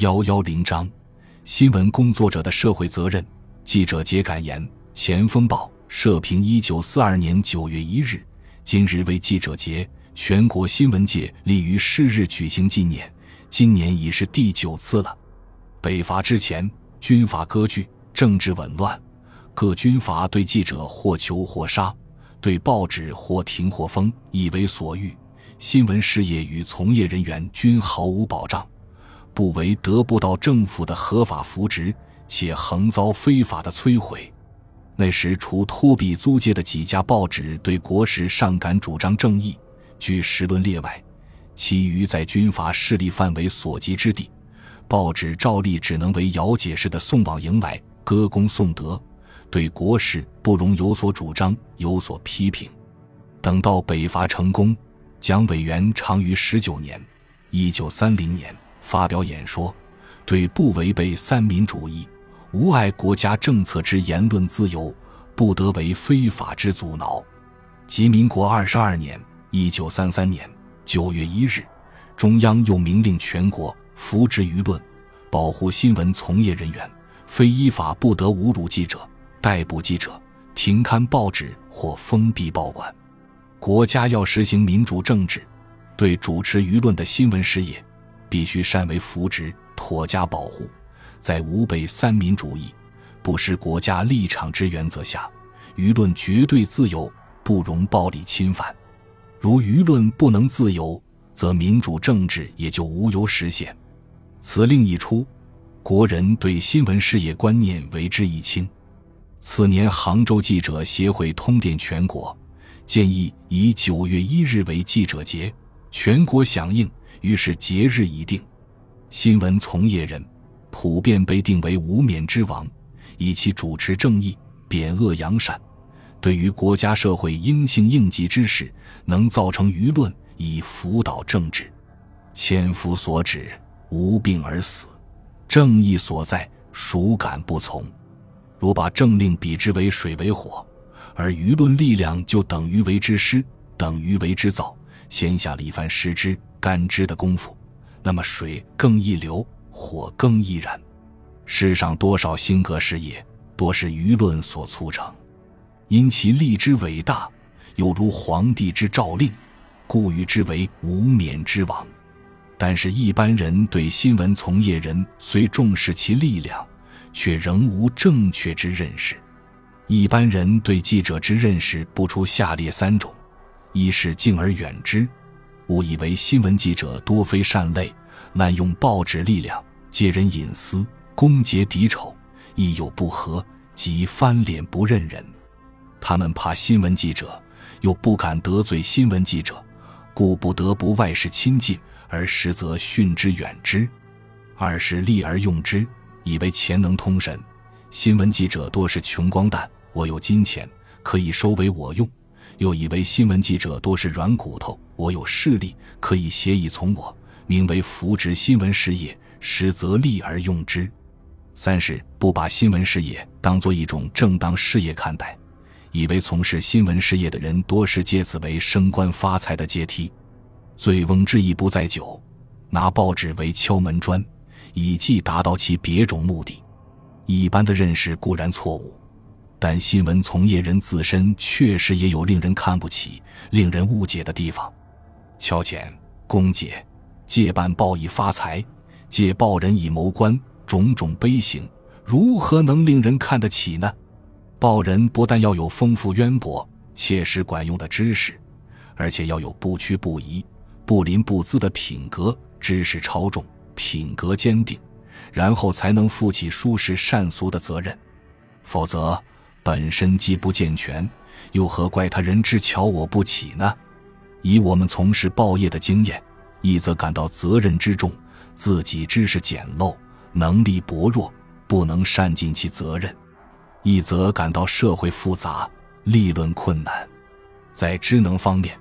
幺幺零章：新闻工作者的社会责任。记者节感言：前锋报社评：一九四二年九月一日，今日为记者节，全国新闻界立于是日举行纪念，今年已是第九次了。北伐之前，军阀割据，政治紊乱，各军阀对记者或囚或杀，对报纸或停或封，以为所欲。新闻事业与从业人员均毫无保障，不为得不到政府的合法扶植，且横遭非法的摧毁。那时，除托比租界的几家报纸对国事尚敢主张正义，据时论列外，其余在军阀势力范围所及之地，报纸照例只能为姚解释的送往迎来，歌功颂德，对国事不容有所主张，有所批评。等到北伐成功。蒋委员长于十九年，一九三零年发表演说，对不违背三民主义、无碍国家政策之言论自由，不得为非法之阻挠。及民国二十二年（一九三三年）九月一日，中央又明令全国扶植舆论，保护新闻从业人员，非依法不得侮辱记者、逮捕记者、停刊报纸或封闭报馆。国家要实行民主政治，对主持舆论的新闻事业，必须善为扶植、妥加保护，在吾辈三民主义、不失国家立场之原则下，舆论绝对自由，不容暴力侵犯。如舆论不能自由，则民主政治也就无由实现。此令一出，国人对新闻事业观念为之一清。次年，杭州记者协会通电全国。建议以九月一日为记者节，全国响应，于是节日已定。新闻从业人普遍被定为无冕之王，以其主持正义、贬恶扬善，对于国家社会应性应急之事，能造成舆论以辅导政治。千夫所指，无病而死，正义所在，孰敢不从？如把政令比之为水为火。而舆论力量就等于为之师，等于为之造，先下了一番施之干支的功夫，那么水更易流，火更易燃。世上多少兴革事业，多是舆论所促成，因其力之伟大，有如皇帝之诏令，故誉之为无冕之王。但是，一般人对新闻从业人虽重视其力量，却仍无正确之认识。一般人对记者之认识不出下列三种：一是敬而远之，误以为新闻记者多非善类，滥用报纸力量，借人隐私，攻讦敌丑，亦有不和，即翻脸不认人。他们怕新闻记者，又不敢得罪新闻记者，故不得不外事亲近，而实则训之远之。二是利而用之，以为钱能通神。新闻记者多是穷光蛋。我有金钱可以收为我用，又以为新闻记者多是软骨头，我有势力可以协以从我，名为扶植新闻事业，实则利而用之。三是不把新闻事业当作一种正当事业看待，以为从事新闻事业的人多是借此为升官发财的阶梯。醉翁之意不在酒，拿报纸为敲门砖，以即达到其别种目的。一般的认识固然错误。但新闻从业人自身确实也有令人看不起、令人误解的地方，敲钱、公解、借办报以发财、借报人以谋官，种种悲行，如何能令人看得起呢？报人不但要有丰富渊博、切实管用的知识，而且要有不屈不移、不临不资的品格，知识超重、品格坚定，然后才能负起舒适善俗的责任，否则。本身既不健全，又何怪他人之瞧我不起呢？以我们从事报业的经验，一则感到责任之重，自己知识简陋，能力薄弱，不能善尽其责任；一则感到社会复杂，立论困难。在知能方面，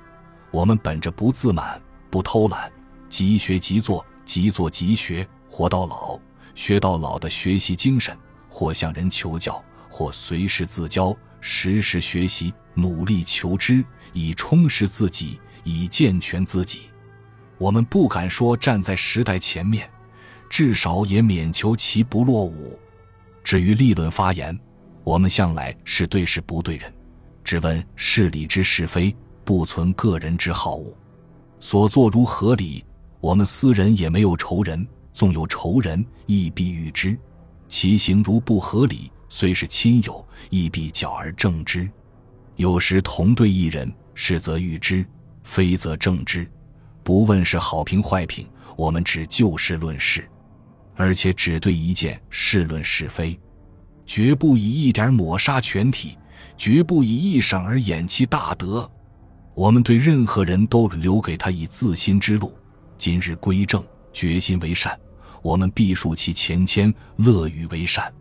我们本着不自满、不偷懒、即学即做、即做即学、活到老学到老的学习精神，或向人求教。或随时自教，时时学习，努力求知，以充实自己，以健全自己。我们不敢说站在时代前面，至少也免求其不落伍。至于立论发言，我们向来是对事不对人，只问事理之是非，不存个人之好恶。所作如合理，我们私人也没有仇人；纵有仇人，亦必与之；其行如不合理，虽是亲友，亦必矫而正之。有时同对一人，是则喻之，非则正之。不问是好评坏评，我们只就事论事，而且只对一件事论是非，绝不以一点抹杀全体，绝不以一赏而掩其大德。我们对任何人都留给他以自新之路。今日归正，决心为善，我们必树其前谦，乐于为善。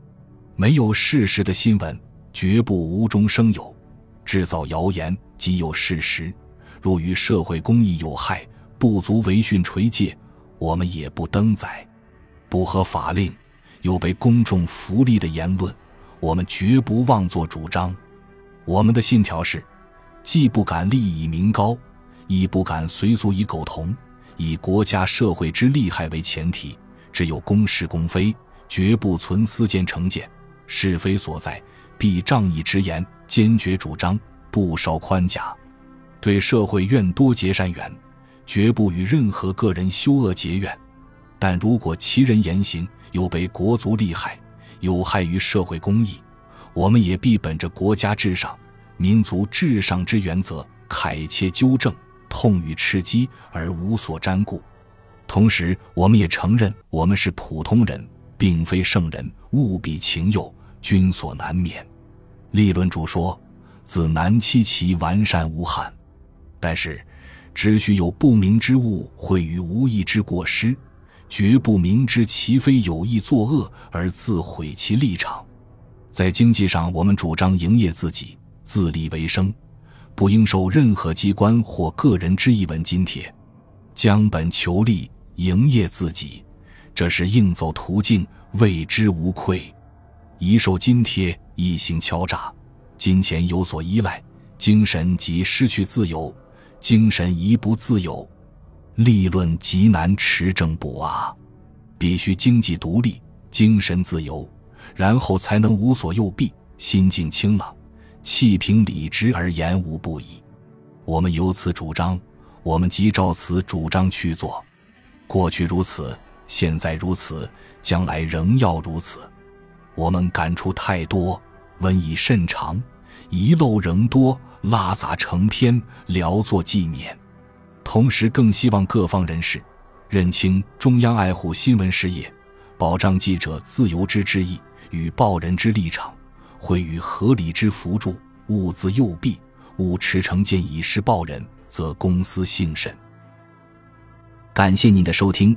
没有事实的新闻，绝不无中生有；制造谣言，即有事实，若与社会公益有害，不足为训垂戒，我们也不登载。不合法令，有被公众福利的言论，我们绝不妄作主张。我们的信条是。既不敢利以名高，亦不敢随俗以苟同，以国家社会之利害为前提，只有公是公非，绝不存私见成见。是非所在，必仗义直言，坚决主张，不稍宽假。对社会愿多结善缘，绝不与任何个人修恶结怨。但如果其人言行有违国族利害，有害于社会公益，我们也必本着国家至上。民族至上之原则，慨切纠正，痛与斥击，而无所沾顾。同时，我们也承认，我们是普通人，并非圣人，务必情佑，均所难免。立论主说：“自难期其完善无憾。”但是，只许有不明之物毁于无意之过失，绝不明知其非有意作恶而自毁其立场。在经济上，我们主张营业自己。自立为生，不应受任何机关或个人之一文津贴，将本求利，营业自己，这是应走途径，为之无愧。一受津贴，一行敲诈，金钱有所依赖，精神即失去自由。精神一不自由，立论极难持正补啊！必须经济独立，精神自由，然后才能无所诱蔽，心境清朗。气平理直而言无不已，我们由此主张，我们即照此主张去做。过去如此，现在如此，将来仍要如此。我们感触太多，瘟疫甚长，遗漏仍多，拉杂成篇，聊作纪念。同时，更希望各方人士认清中央爱护新闻事业、保障记者自由之之意与报人之立场。会与合理之扶助，勿自诱弊，勿持成见以失报人，则公私幸甚。感谢您的收听，